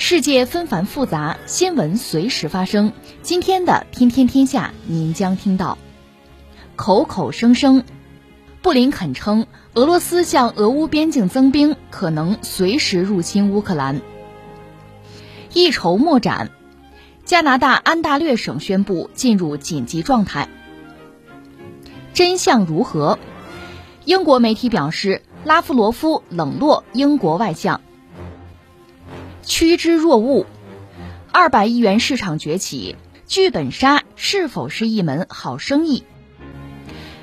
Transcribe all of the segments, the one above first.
世界纷繁复杂，新闻随时发生。今天的《天天天下》，您将听到口口声声，布林肯称俄罗斯向俄乌边境增兵，可能随时入侵乌克兰。一筹莫展。加拿大安大略省宣布进入紧急状态。真相如何？英国媒体表示，拉夫罗夫冷落英国外相。趋之若鹜，二百亿元市场崛起，剧本杀是否是一门好生意？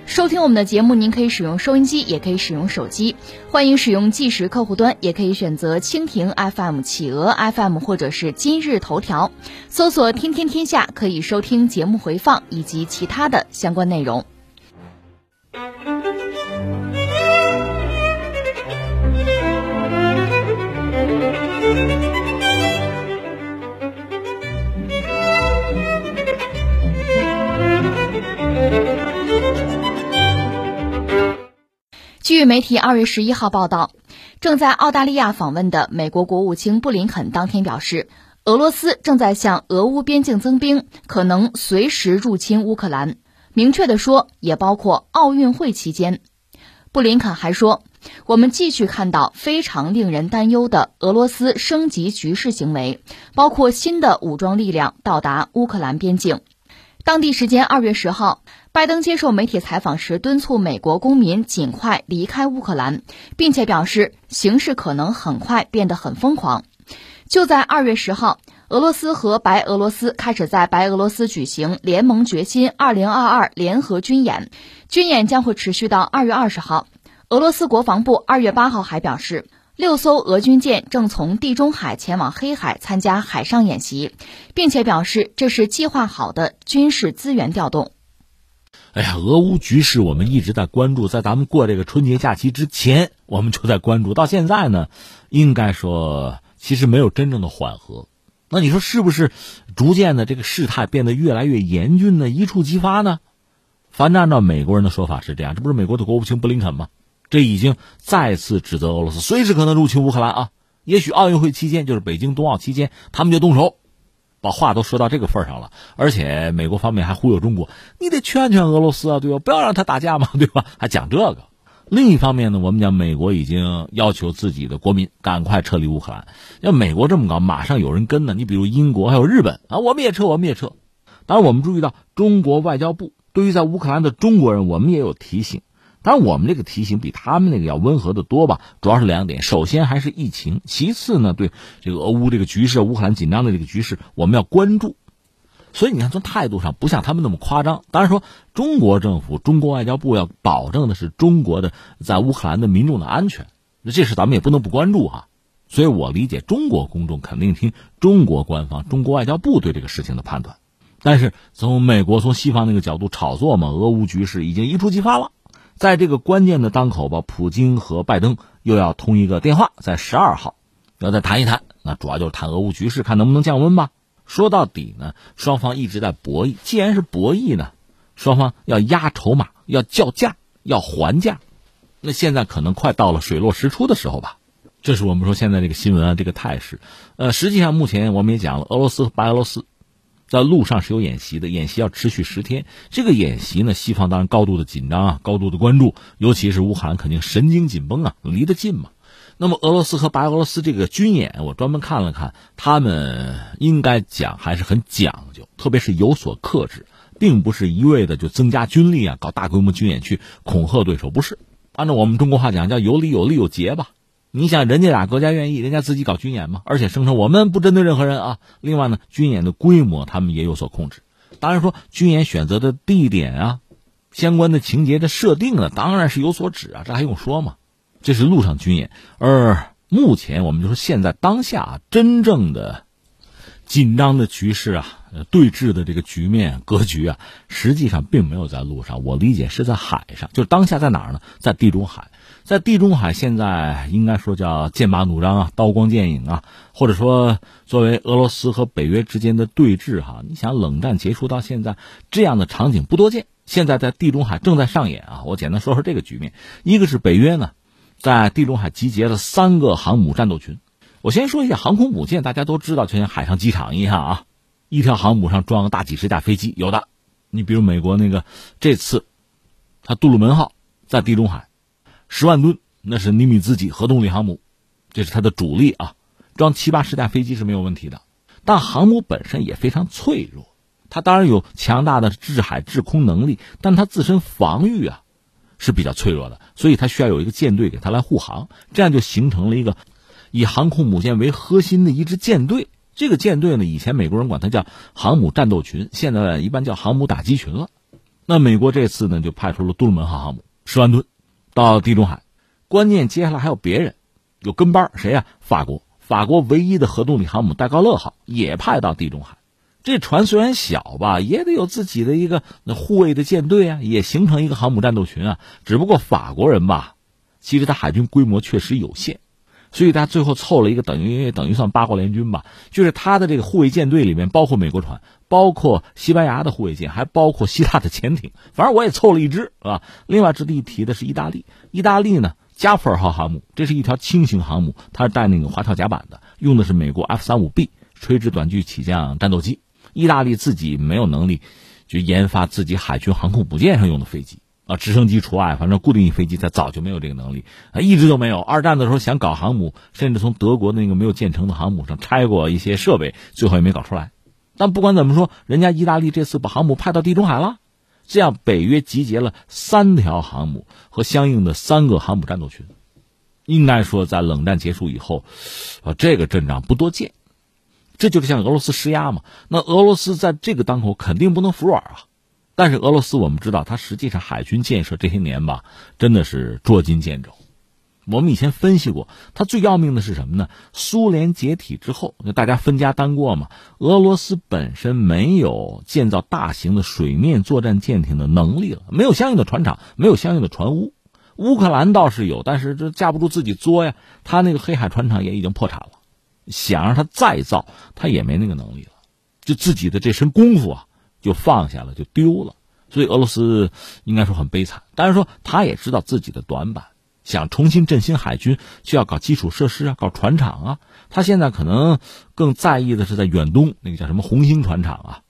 收听我们的节目，您可以使用收音机，也可以使用手机。欢迎使用即时客户端，也可以选择蜻蜓 FM、企鹅 FM 或者是今日头条，搜索“天天天下”可以收听节目回放以及其他的相关内容。据媒体二月十一号报道，正在澳大利亚访问的美国国务卿布林肯当天表示，俄罗斯正在向俄乌边境增兵，可能随时入侵乌克兰。明确的说，也包括奥运会期间。布林肯还说，我们继续看到非常令人担忧的俄罗斯升级局势行为，包括新的武装力量到达乌克兰边境。当地时间二月十号。拜登接受媒体采访时，敦促美国公民尽快离开乌克兰，并且表示形势可能很快变得很疯狂。就在二月十号，俄罗斯和白俄罗斯开始在白俄罗斯举行联盟决心二零二二联合军演，军演将会持续到二月二十号。俄罗斯国防部二月八号还表示，六艘俄军舰正从地中海前往黑海参加海上演习，并且表示这是计划好的军事资源调动。哎呀，俄乌局势我们一直在关注，在咱们过这个春节假期之前，我们就在关注。到现在呢，应该说其实没有真正的缓和。那你说是不是逐渐的这个事态变得越来越严峻呢？一触即发呢？反正按照美国人的说法是这样，这不是美国的国务卿布林肯吗？这已经再次指责俄罗斯随时可能入侵乌克兰啊！也许奥运会期间，就是北京冬奥期间，他们就动手。把话都说到这个份上了，而且美国方面还忽悠中国，你得劝劝俄罗斯啊，对吧？不要让他打架嘛，对吧？还讲这个。另一方面呢，我们讲美国已经要求自己的国民赶快撤离乌克兰。要美国这么搞，马上有人跟呢。你比如英国还有日本啊，我们也撤，我们也撤。当然，我们注意到中国外交部对于在乌克兰的中国人，我们也有提醒。当然，我们这个提醒比他们那个要温和的多吧。主要是两点：首先还是疫情；其次呢，对这个俄乌这个局势、乌克兰紧张的这个局势，我们要关注。所以你看，从态度上不像他们那么夸张。当然说，中国政府、中国外交部要保证的是中国的在乌克兰的民众的安全，那这事咱们也不能不关注哈。所以我理解，中国公众肯定听中国官方、中国外交部对这个事情的判断。但是从美国、从西方那个角度炒作嘛，俄乌局势已经一触即发了。在这个关键的当口吧，普京和拜登又要通一个电话，在十二号要再谈一谈，那主要就是谈俄乌局势，看能不能降温吧。说到底呢，双方一直在博弈。既然是博弈呢，双方要压筹码，要叫价，要还价。那现在可能快到了水落石出的时候吧。这是我们说现在这个新闻啊，这个态势。呃，实际上目前我们也讲了，俄罗斯和白俄罗斯。在路上是有演习的，演习要持续十天。这个演习呢，西方当然高度的紧张啊，高度的关注，尤其是乌克兰肯定神经紧绷啊，离得近嘛。那么俄罗斯和白俄罗斯这个军演，我专门看了看，他们应该讲还是很讲究，特别是有所克制，并不是一味的就增加军力啊，搞大规模军演去恐吓对手，不是。按照我们中国话讲，叫有理有利有节吧。你想，人家俩国家愿意，人家自己搞军演嘛，而且声称我们不针对任何人啊。另外呢，军演的规模他们也有所控制。当然说，军演选择的地点啊，相关的情节的设定呢，当然是有所指啊，这还用说吗？这是陆上军演，而目前我们就说现在当下真正的紧张的局势啊，对峙的这个局面格局啊，实际上并没有在路上，我理解是在海上，就是当下在哪儿呢？在地中海，在地中海现在应该说叫剑拔弩张啊，刀光剑影啊，或者说作为俄罗斯和北约之间的对峙哈，你想冷战结束到现在这样的场景不多见，现在在地中海正在上演啊。我简单说说这个局面，一个是北约呢，在地中海集结了三个航母战斗群。我先说一下航空母舰，大家都知道，就像海上机场一样啊，一条航母上装个大几十架飞机，有的。你比如美国那个这次，它杜鲁门号在地中海，十万吨，那是尼米兹级核动力航母，这是它的主力啊，装七八十架飞机是没有问题的。但航母本身也非常脆弱，它当然有强大的制海制空能力，但它自身防御啊是比较脆弱的，所以它需要有一个舰队给它来护航，这样就形成了一个。以航空母舰为核心的一支舰队，这个舰队呢，以前美国人管它叫航母战斗群，现在一般叫航母打击群了。那美国这次呢，就派出了杜鲁门号航母十万吨到地中海，关键接下来还有别人，有跟班谁呀？法国，法国唯一的核动力航母戴高乐号也派到地中海。这船虽然小吧，也得有自己的一个护卫的舰队啊，也形成一个航母战斗群啊。只不过法国人吧，其实他海军规模确实有限。所以他最后凑了一个等于等于算八国联军吧，就是他的这个护卫舰队里面包括美国船，包括西班牙的护卫舰，还包括希腊的潜艇，反正我也凑了一支，是吧？另外值得一提的是意大利，意大利呢加普尔号航母，这是一条轻型航母，它是带那个滑跳甲板的，用的是美国 F 三五 B 垂直短距起降战斗机。意大利自己没有能力，去研发自己海军航空母舰上用的飞机。啊，直升机除外，反正固定翼飞机它早就没有这个能力啊，一直都没有。二战的时候想搞航母，甚至从德国那个没有建成的航母上拆过一些设备，最后也没搞出来。但不管怎么说，人家意大利这次把航母派到地中海了，这样北约集结了三条航母和相应的三个航母战斗群，应该说在冷战结束以后，啊，这个阵仗不多见。这就是向俄罗斯施压嘛。那俄罗斯在这个当口肯定不能服软啊。但是俄罗斯，我们知道，它实际上海军建设这些年吧，真的是捉襟见肘。我们以前分析过，它最要命的是什么呢？苏联解体之后，就大家分家单过嘛。俄罗斯本身没有建造大型的水面作战舰艇的能力了，没有相应的船厂，没有相应的船坞。乌克兰倒是有，但是这架不住自己作呀。他那个黑海船厂也已经破产了，想让他再造，他也没那个能力了。就自己的这身功夫啊。就放下了，就丢了，所以俄罗斯应该说很悲惨。但是说他也知道自己的短板，想重新振兴海军，就要搞基础设施啊，搞船厂啊。他现在可能更在意的是在远东那个叫什么红星船厂啊，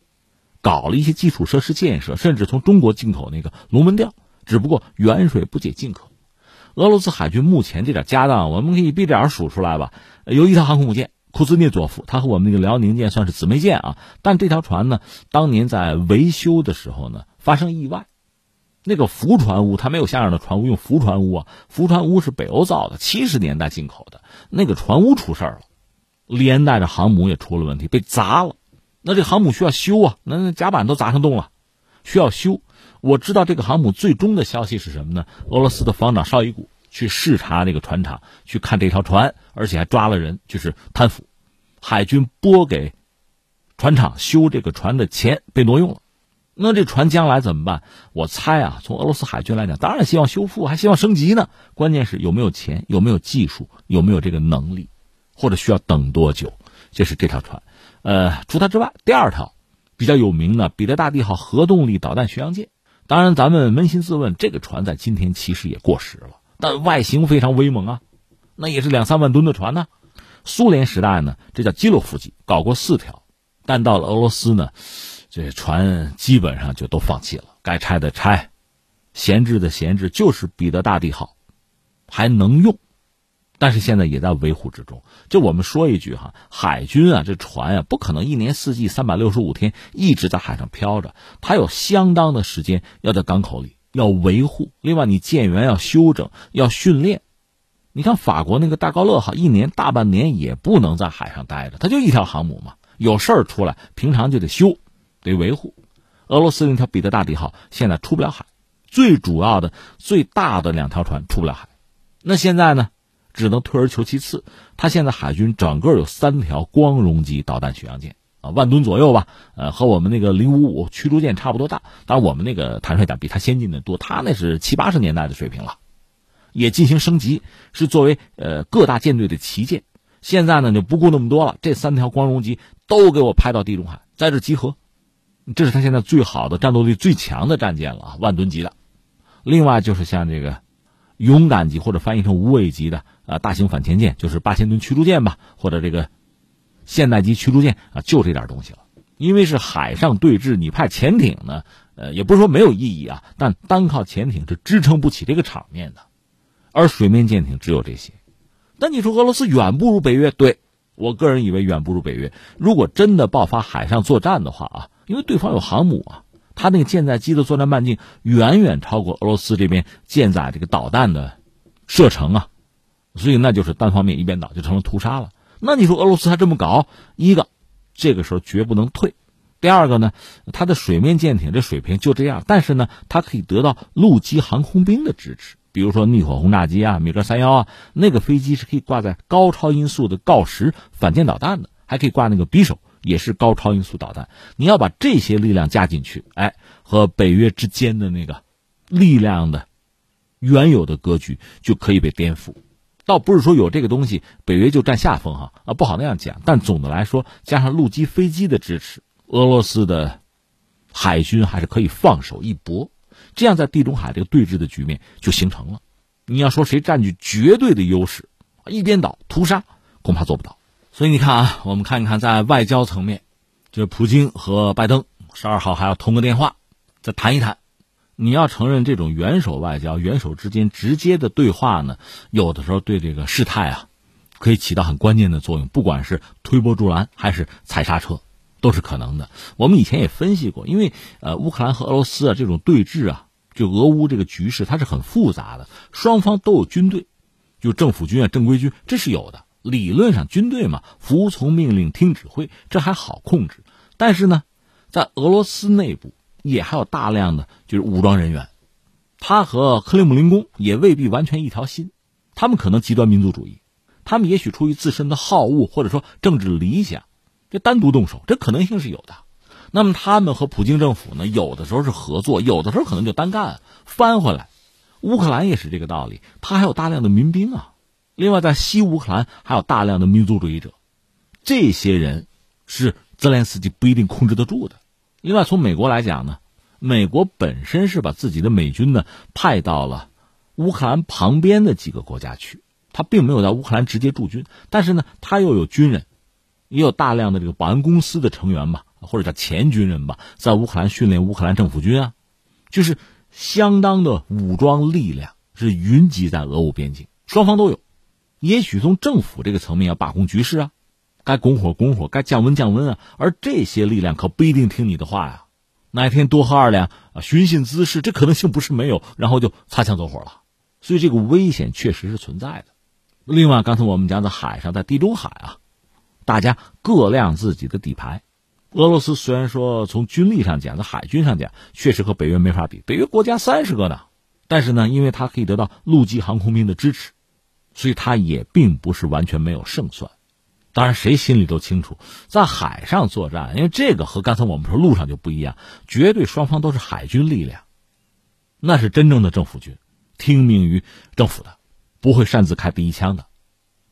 搞了一些基础设施建设，甚至从中国进口那个龙门吊。只不过远水不解近渴，俄罗斯海军目前这点家当，我们可以闭着眼数出来吧。有一条航空母舰。库兹涅佐夫，他和我们那个辽宁舰算是姊妹舰啊，但这条船呢，当年在维修的时候呢，发生意外，那个浮船坞它没有像样的船坞，用浮船坞啊，浮船坞是北欧造的，七十年代进口的，那个船坞出事了，连带着航母也出了问题，被砸了，那这航母需要修啊，那甲板都砸成洞了，需要修。我知道这个航母最终的消息是什么呢？俄罗斯的防长绍伊古。去视察那个船厂，去看这条船，而且还抓了人，就是贪腐。海军拨给船厂修这个船的钱被挪用了，那这船将来怎么办？我猜啊，从俄罗斯海军来讲，当然希望修复，还希望升级呢。关键是有没有钱，有没有技术，有没有这个能力，或者需要等多久？这是这条船。呃，除它之外，第二条比较有名的彼得大帝号核动力导弹巡洋舰。当然，咱们扪心自问，这个船在今天其实也过时了。但外形非常威猛啊，那也是两三万吨的船呢。苏联时代呢，这叫基洛夫级，搞过四条，但到了俄罗斯呢，这船基本上就都放弃了，该拆的拆，闲置的闲置，就是彼得大帝号还能用，但是现在也在维护之中。就我们说一句哈，海军啊，这船啊，不可能一年四季三百六十五天一直在海上漂着，它有相当的时间要在港口里。要维护，另外你舰员要修整，要训练。你看法国那个大高乐号，一年大半年也不能在海上待着，它就一条航母嘛，有事儿出来，平常就得修，得维护。俄罗斯那条彼得大帝号现在出不了海，最主要的、最大的两条船出不了海，那现在呢，只能退而求其次。它现在海军整个有三条光荣级导弹巡洋舰，万吨左右吧，呃，和我们那个零五五驱逐舰差不多大。当然，我们那个坦率讲比它先进的多，它那是七八十年代的水平了，也进行升级，是作为呃各大舰队的旗舰。现在呢就不顾那么多了，这三条光荣级都给我派到地中海，在这集合。这是他现在最好的战斗力最强的战舰了，万吨级的。另外就是像这个勇敢级或者翻译成无畏级的啊大型反潜舰，就是八千吨驱逐舰吧，或者这个现代级驱逐舰啊，就这点东西了。因为是海上对峙，你派潜艇呢，呃，也不是说没有意义啊，但单靠潜艇是支撑不起这个场面的，而水面舰艇只有这些。那你说俄罗斯远不如北约？对我个人以为远不如北约。如果真的爆发海上作战的话啊。因为对方有航母啊，他那个舰载机的作战半径远远超过俄罗斯这边舰载这个导弹的射程啊，所以那就是单方面一边倒就成了屠杀了。那你说俄罗斯还这么搞，一个这个时候绝不能退；第二个呢，他的水面舰艇这水平就这样，但是呢，它可以得到陆基航空兵的支持，比如说逆火轰炸机啊、米格三幺啊，那个飞机是可以挂在高超音速的锆石反舰导弹的，还可以挂那个匕首。也是高超音速导弹，你要把这些力量加进去，哎，和北约之间的那个力量的原有的格局就可以被颠覆。倒不是说有这个东西，北约就占下风哈啊，不好那样讲。但总的来说，加上陆基飞机的支持，俄罗斯的海军还是可以放手一搏。这样在地中海这个对峙的局面就形成了。你要说谁占据绝对的优势，一边倒屠杀，恐怕做不到。所以你看啊，我们看一看在外交层面，就是普京和拜登十二号还要通个电话，再谈一谈。你要承认这种元首外交、元首之间直接的对话呢，有的时候对这个事态啊，可以起到很关键的作用。不管是推波助澜还是踩刹车，都是可能的。我们以前也分析过，因为呃，乌克兰和俄罗斯啊这种对峙啊，就俄乌这个局势它是很复杂的，双方都有军队，就政府军啊、正规军，这是有的。理论上，军队嘛，服从命令、听指挥，这还好控制。但是呢，在俄罗斯内部也还有大量的就是武装人员，他和克里姆林宫也未必完全一条心。他们可能极端民族主义，他们也许出于自身的好恶或者说政治理想，这单独动手，这可能性是有的。那么他们和普京政府呢，有的时候是合作，有的时候可能就单干，翻回来。乌克兰也是这个道理，他还有大量的民兵啊。另外，在西乌克兰还有大量的民族主义者，这些人是泽连斯基不一定控制得住的。另外，从美国来讲呢，美国本身是把自己的美军呢派到了乌克兰旁边的几个国家去，他并没有在乌克兰直接驻军，但是呢，他又有军人，也有大量的这个保安公司的成员吧，或者叫前军人吧，在乌克兰训练乌克兰政府军啊，就是相当的武装力量是云集在俄乌边境，双方都有。也许从政府这个层面要把控局势啊，该拱火拱火，该降温降温啊。而这些力量可不一定听你的话呀。哪天多喝二两啊，寻衅滋事，这可能性不是没有，然后就擦枪走火了。所以这个危险确实是存在的。另外，刚才我们讲的海上，在地中海啊，大家各亮自己的底牌。俄罗斯虽然说从军力上讲，在海军上讲，确实和北约没法比，北约国家三十个呢，但是呢，因为它可以得到陆基航空兵的支持。所以他也并不是完全没有胜算，当然谁心里都清楚，在海上作战，因为这个和刚才我们说路上就不一样，绝对双方都是海军力量，那是真正的政府军，听命于政府的，不会擅自开第一枪的，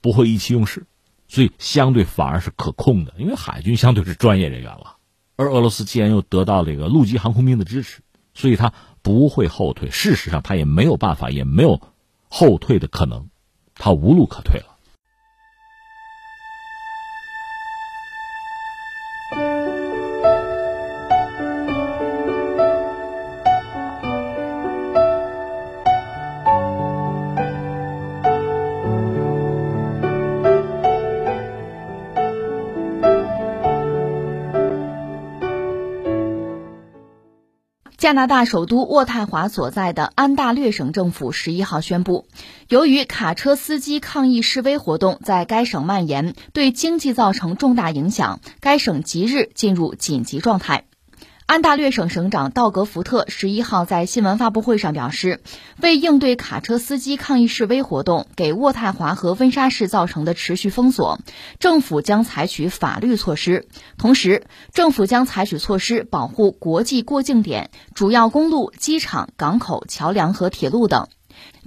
不会意气用事，所以相对反而是可控的，因为海军相对是专业人员了，而俄罗斯既然又得到了这个陆基航空兵的支持，所以他不会后退，事实上他也没有办法，也没有后退的可能。他无路可退了。加拿大首都渥太华所在的安大略省政府十一号宣布，由于卡车司机抗议示威活动在该省蔓延，对经济造成重大影响，该省即日进入紧急状态。安大略省省长道格福特十一号在新闻发布会上表示，为应对卡车司机抗议示威活动给渥太华和温莎市造成的持续封锁，政府将采取法律措施。同时，政府将采取措施保护国际过境点、主要公路、机场、港口、桥梁和铁路等。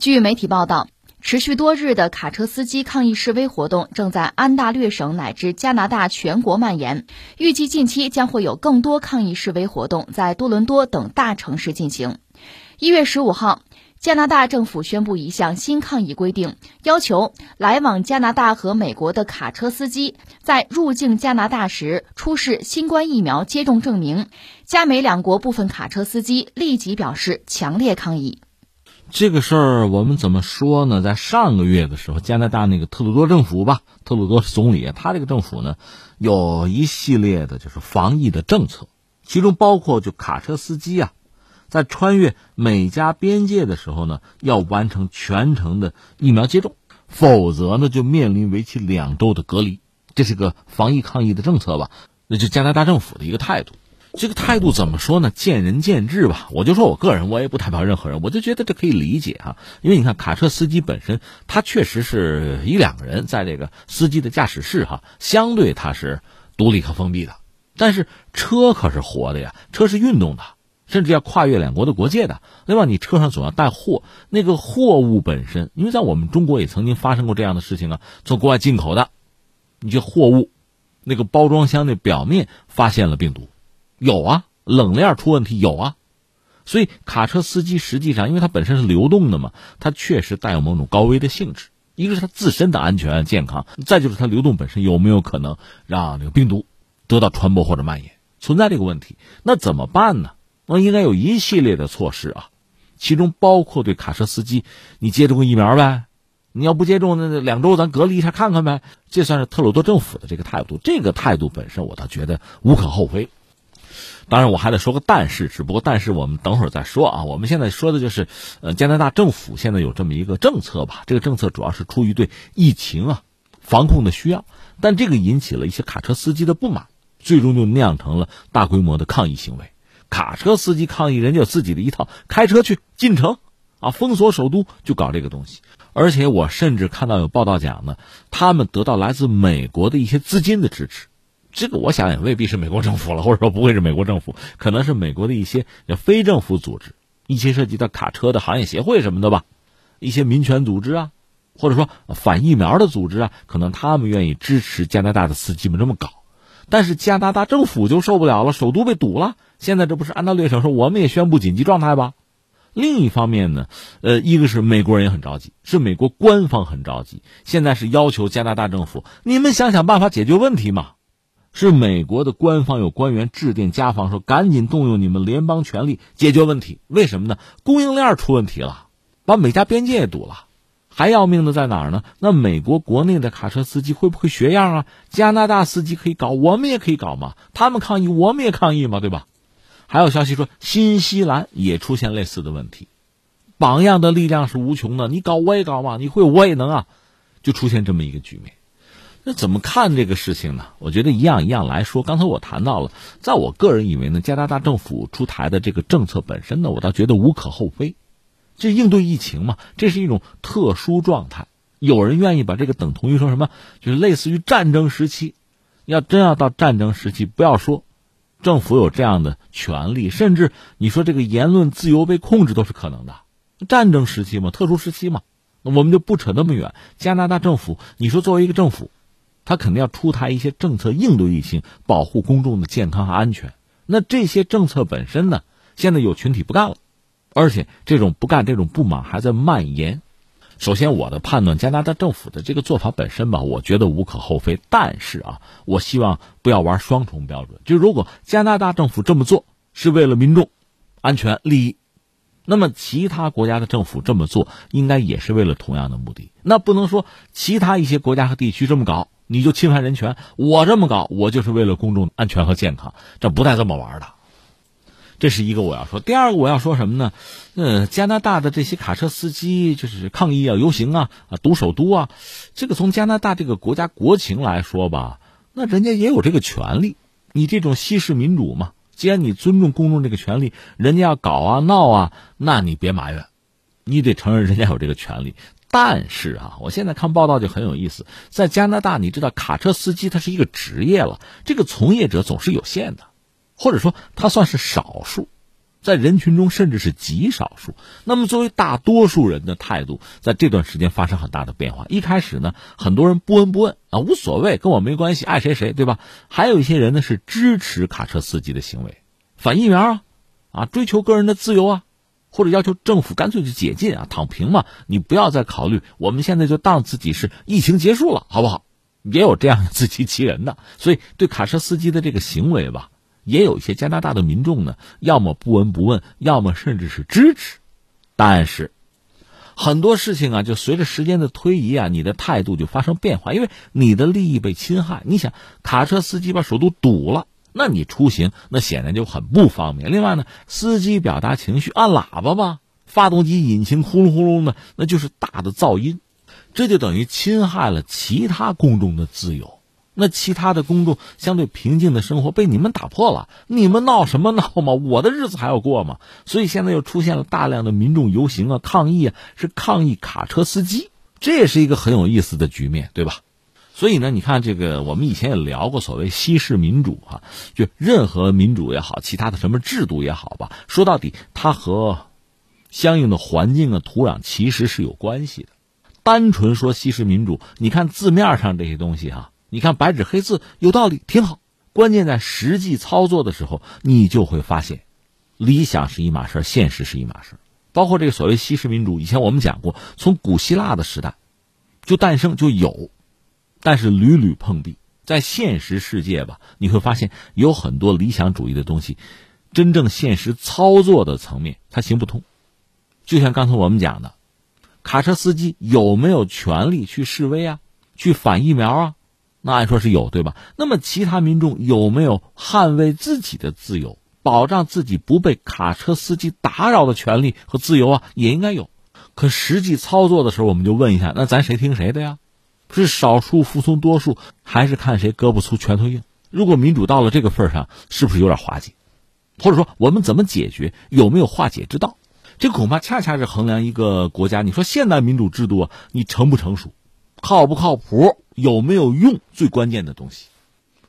据媒体报道。持续多日的卡车司机抗议示威活动正在安大略省乃至加拿大全国蔓延，预计近期将会有更多抗议示威活动在多伦多等大城市进行。一月十五号，加拿大政府宣布一项新抗议规定，要求来往加拿大和美国的卡车司机在入境加拿大时出示新冠疫苗接种证明。加美两国部分卡车司机立即表示强烈抗议。这个事儿我们怎么说呢？在上个月的时候，加拿大那个特鲁多政府吧，特鲁多总理，他这个政府呢，有一系列的就是防疫的政策，其中包括就卡车司机啊，在穿越美加边界的时候呢，要完成全程的疫苗接种，否则呢就面临为期两周的隔离。这是个防疫抗疫的政策吧？那就加拿大政府的一个态度。这个态度怎么说呢？见仁见智吧。我就说我个人，我也不代表任何人，我就觉得这可以理解哈。因为你看，卡车司机本身他确实是一两个人在这个司机的驾驶室哈，相对他是独立和封闭的。但是车可是活的呀，车是运动的，甚至要跨越两国的国界的。另外，你车上总要带货，那个货物本身，因为在我们中国也曾经发生过这样的事情啊，从国外进口的，你这货物那个包装箱的表面发现了病毒。有啊，冷链出问题有啊，所以卡车司机实际上，因为它本身是流动的嘛，它确实带有某种高危的性质。一个是它自身的安全健康，再就是它流动本身有没有可能让这个病毒得到传播或者蔓延，存在这个问题。那怎么办呢？那应该有一系列的措施啊，其中包括对卡车司机，你接种个疫苗呗？你要不接种，那两周咱隔离一下看看呗。这算是特鲁多政府的这个态度，这个态度本身我倒觉得无可厚非。当然，我还得说个但是，只不过但是我们等会儿再说啊。我们现在说的就是，呃，加拿大政府现在有这么一个政策吧。这个政策主要是出于对疫情啊防控的需要，但这个引起了一些卡车司机的不满，最终就酿成了大规模的抗议行为。卡车司机抗议，人家有自己的一套，开车去进城啊，封锁首都，就搞这个东西。而且我甚至看到有报道讲呢，他们得到来自美国的一些资金的支持。这个我想也未必是美国政府了，或者说不会是美国政府，可能是美国的一些非政府组织，一些涉及到卡车的行业协会什么的吧，一些民权组织啊，或者说反疫苗的组织啊，可能他们愿意支持加拿大的司机们这么搞，但是加拿大政府就受不了了，首都被堵了，现在这不是安大略省说我们也宣布紧急状态吧？另一方面呢，呃，一个是美国人也很着急，是美国官方很着急，现在是要求加拿大政府，你们想想办法解决问题嘛。是美国的官方有官员致电加方说：“赶紧动用你们联邦权力解决问题。为什么呢？供应链出问题了，把美加边界也堵了。还要命的在哪儿呢？那美国国内的卡车司机会不会学样啊？加拿大司机可以搞，我们也可以搞嘛。他们抗议，我们也抗议嘛，对吧？还有消息说，新西兰也出现类似的问题。榜样的力量是无穷的，你搞我也搞嘛，你会我也能啊，就出现这么一个局面。”那怎么看这个事情呢？我觉得一样一样来说。刚才我谈到了，在我个人以为呢，加拿大政府出台的这个政策本身呢，我倒觉得无可厚非。这应对疫情嘛，这是一种特殊状态。有人愿意把这个等同于说什么，就是类似于战争时期。要真要到战争时期，不要说政府有这样的权利，甚至你说这个言论自由被控制都是可能的。战争时期嘛，特殊时期嘛，我们就不扯那么远。加拿大政府，你说作为一个政府。他肯定要出台一些政策应对疫情，保护公众的健康和安全。那这些政策本身呢，现在有群体不干了，而且这种不干、这种不满还在蔓延。首先，我的判断，加拿大政府的这个做法本身吧，我觉得无可厚非。但是啊，我希望不要玩双重标准。就如果加拿大政府这么做是为了民众安全利益，那么其他国家的政府这么做应该也是为了同样的目的。那不能说其他一些国家和地区这么搞。你就侵犯人权，我这么搞，我就是为了公众安全和健康，这不带这么玩的。这是一个我要说，第二个我要说什么呢？呃，加拿大的这些卡车司机就是抗议啊、游行啊、啊堵首都啊，这个从加拿大这个国家国情来说吧，那人家也有这个权利。你这种西式民主嘛，既然你尊重公众这个权利，人家要搞啊闹啊，那你别埋怨，你得承认人家有这个权利。但是啊，我现在看报道就很有意思，在加拿大，你知道卡车司机他是一个职业了，这个从业者总是有限的，或者说他算是少数。在人群中，甚至是极少数。那么，作为大多数人的态度，在这段时间发生很大的变化。一开始呢，很多人不闻不问啊，无所谓，跟我没关系，爱谁谁，对吧？还有一些人呢，是支持卡车司机的行为，反疫苗啊，啊，追求个人的自由啊，或者要求政府干脆就解禁啊，躺平嘛，你不要再考虑，我们现在就当自己是疫情结束了，好不好？也有这样自欺欺人的，所以对卡车司机的这个行为吧。也有一些加拿大的民众呢，要么不闻不问，要么甚至是支持。但是，很多事情啊，就随着时间的推移啊，你的态度就发生变化，因为你的利益被侵害。你想，卡车司机把首都堵了，那你出行那显然就很不方便。另外呢，司机表达情绪按喇叭吧，发动机引擎呼噜呼噜的，那就是大的噪音，这就等于侵害了其他公众的自由。那其他的公众相对平静的生活被你们打破了，你们闹什么闹嘛？我的日子还要过嘛？所以现在又出现了大量的民众游行啊、抗议啊，是抗议卡车司机，这也是一个很有意思的局面，对吧？所以呢，你看这个，我们以前也聊过所谓西式民主啊，就任何民主也好，其他的什么制度也好吧，说到底它和相应的环境啊、土壤其实是有关系的。单纯说西式民主，你看字面上这些东西哈。你看白纸黑字有道理，挺好。关键在实际操作的时候，你就会发现，理想是一码事现实是一码事包括这个所谓西式民主，以前我们讲过，从古希腊的时代就诞生就有，但是屡屡碰壁。在现实世界吧，你会发现有很多理想主义的东西，真正现实操作的层面它行不通。就像刚才我们讲的，卡车司机有没有权利去示威啊，去反疫苗啊？那按说是有，对吧？那么其他民众有没有捍卫自己的自由、保障自己不被卡车司机打扰的权利和自由啊？也应该有。可实际操作的时候，我们就问一下：那咱谁听谁的呀？是少数服从多数，还是看谁胳膊粗拳头硬？如果民主到了这个份上，是不是有点滑稽？或者说，我们怎么解决？有没有化解之道？这恐怕恰恰是衡量一个国家，你说现代民主制度啊，你成不成熟？靠不靠谱？有没有用？最关键的东西。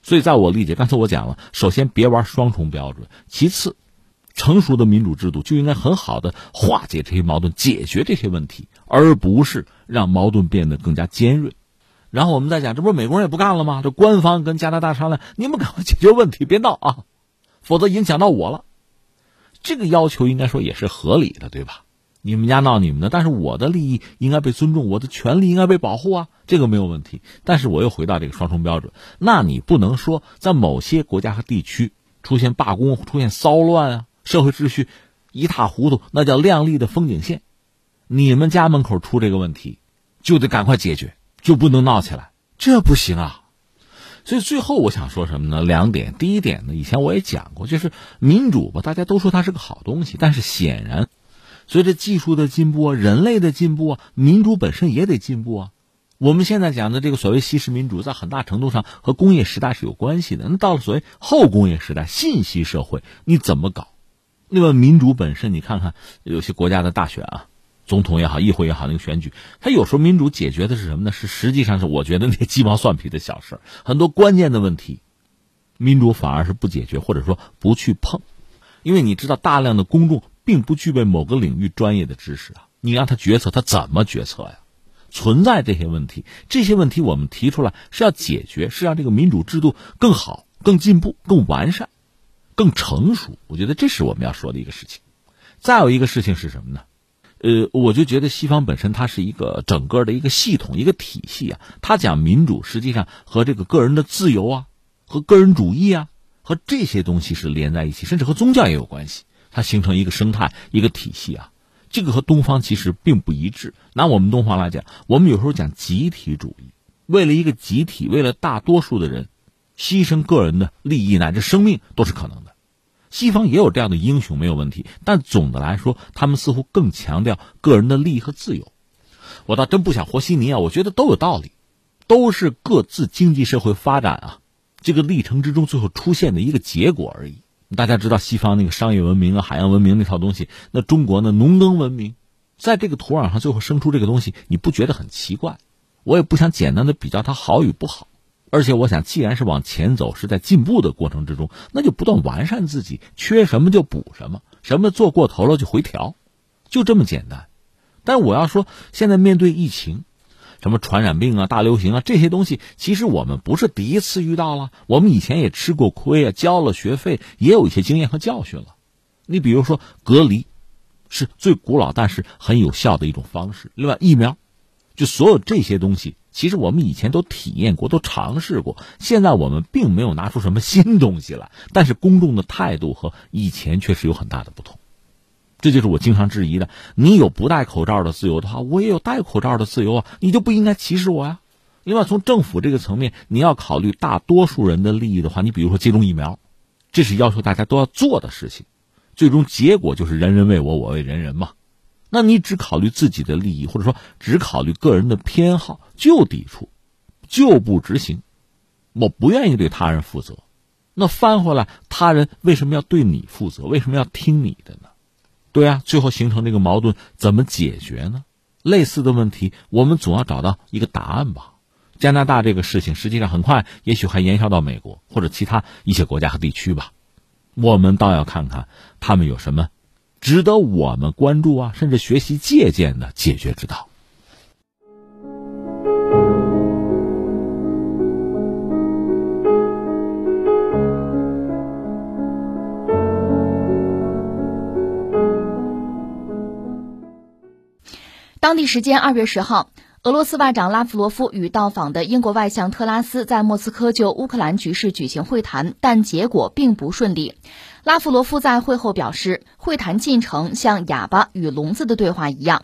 所以，在我理解，刚才我讲了，首先别玩双重标准；其次，成熟的民主制度就应该很好的化解这些矛盾，解决这些问题，而不是让矛盾变得更加尖锐。然后我们再讲，这不是美国人也不干了吗？这官方跟加拿大商量，你们赶快解决问题，别闹啊，否则影响到我了。这个要求应该说也是合理的，对吧？你们家闹你们的，但是我的利益应该被尊重，我的权利应该被保护啊，这个没有问题。但是我又回到这个双重标准，那你不能说在某些国家和地区出现罢工、出现骚乱啊，社会秩序一塌糊涂，那叫亮丽的风景线。你们家门口出这个问题，就得赶快解决，就不能闹起来，这不行啊。所以最后我想说什么呢？两点，第一点呢，以前我也讲过，就是民主吧，大家都说它是个好东西，但是显然。随着技术的进步啊，人类的进步啊，民主本身也得进步啊。我们现在讲的这个所谓西式民主，在很大程度上和工业时代是有关系的。那到了所谓后工业时代，信息社会，你怎么搞？那么民主本身，你看看有些国家的大选啊，总统也好，议会也好，那个选举，它有时候民主解决的是什么呢？是实际上是我觉得那鸡毛蒜皮的小事儿很多关键的问题，民主反而是不解决，或者说不去碰，因为你知道大量的公众。并不具备某个领域专业的知识啊！你让他决策，他怎么决策呀？存在这些问题，这些问题我们提出来是要解决，是让这个民主制度更好、更进步、更完善、更成熟。我觉得这是我们要说的一个事情。再有一个事情是什么呢？呃，我就觉得西方本身它是一个整个的一个系统、一个体系啊。它讲民主，实际上和这个个人的自由啊、和个人主义啊、和这些东西是连在一起，甚至和宗教也有关系。它形成一个生态、一个体系啊，这个和东方其实并不一致。拿我们东方来讲，我们有时候讲集体主义，为了一个集体，为了大多数的人，牺牲个人的利益乃至生命都是可能的。西方也有这样的英雄，没有问题。但总的来说，他们似乎更强调个人的利益和自由。我倒真不想和稀泥啊，我觉得都有道理，都是各自经济社会发展啊这个历程之中最后出现的一个结果而已。大家知道西方那个商业文明啊、海洋文明那套东西，那中国呢农耕文明，在这个土壤上最后生出这个东西，你不觉得很奇怪？我也不想简单的比较它好与不好，而且我想，既然是往前走，是在进步的过程之中，那就不断完善自己，缺什么就补什么，什么做过头了就回调，就这么简单。但我要说，现在面对疫情。什么传染病啊、大流行啊这些东西，其实我们不是第一次遇到了，我们以前也吃过亏啊，交了学费，也有一些经验和教训了。你比如说隔离，是最古老但是很有效的一种方式。另外疫苗，就所有这些东西，其实我们以前都体验过，都尝试过。现在我们并没有拿出什么新东西来，但是公众的态度和以前确实有很大的不同。这就是我经常质疑的。你有不戴口罩的自由的话，我也有戴口罩的自由啊！你就不应该歧视我呀。另外，从政府这个层面，你要考虑大多数人的利益的话，你比如说接种疫苗，这是要求大家都要做的事情，最终结果就是人人为我，我为人人嘛。那你只考虑自己的利益，或者说只考虑个人的偏好，就抵触，就不执行。我不愿意对他人负责，那翻回来，他人为什么要对你负责？为什么要听你的呢？对啊，最后形成这个矛盾怎么解决呢？类似的问题，我们总要找到一个答案吧。加拿大这个事情，实际上很快也许还延烧到美国或者其他一些国家和地区吧。我们倒要看看他们有什么值得我们关注啊，甚至学习借鉴的解决之道。当地时间二月十号，俄罗斯外长拉夫罗夫与到访的英国外相特拉斯在莫斯科就乌克兰局势举行会谈，但结果并不顺利。拉夫罗夫在会后表示，会谈进程像哑巴与聋子的对话一样。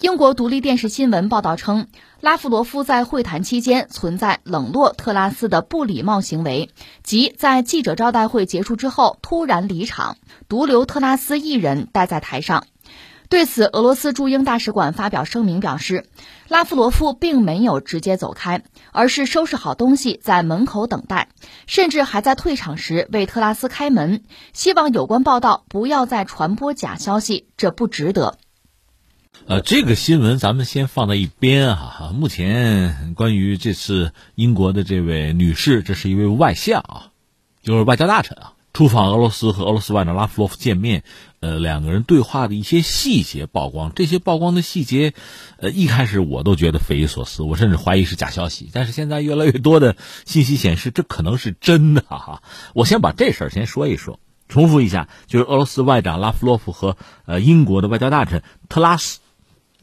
英国独立电视新闻报道称，拉夫罗夫在会谈期间存在冷落特拉斯的不礼貌行为，即在记者招待会结束之后突然离场，独留特拉斯一人待在台上。对此，俄罗斯驻英大使馆发表声明表示，拉夫罗夫并没有直接走开，而是收拾好东西在门口等待，甚至还在退场时为特拉斯开门，希望有关报道不要再传播假消息，这不值得。呃，这个新闻咱们先放在一边啊。目前关于这次英国的这位女士，这是一位外相啊，就是外交大臣啊。出访俄罗斯和俄罗斯外长拉夫罗夫见面，呃，两个人对话的一些细节曝光。这些曝光的细节，呃，一开始我都觉得匪夷所思，我甚至怀疑是假消息。但是现在越来越多的信息显示，这可能是真的哈。我先把这事儿先说一说，重复一下，就是俄罗斯外长拉夫罗夫和呃英国的外交大臣特拉斯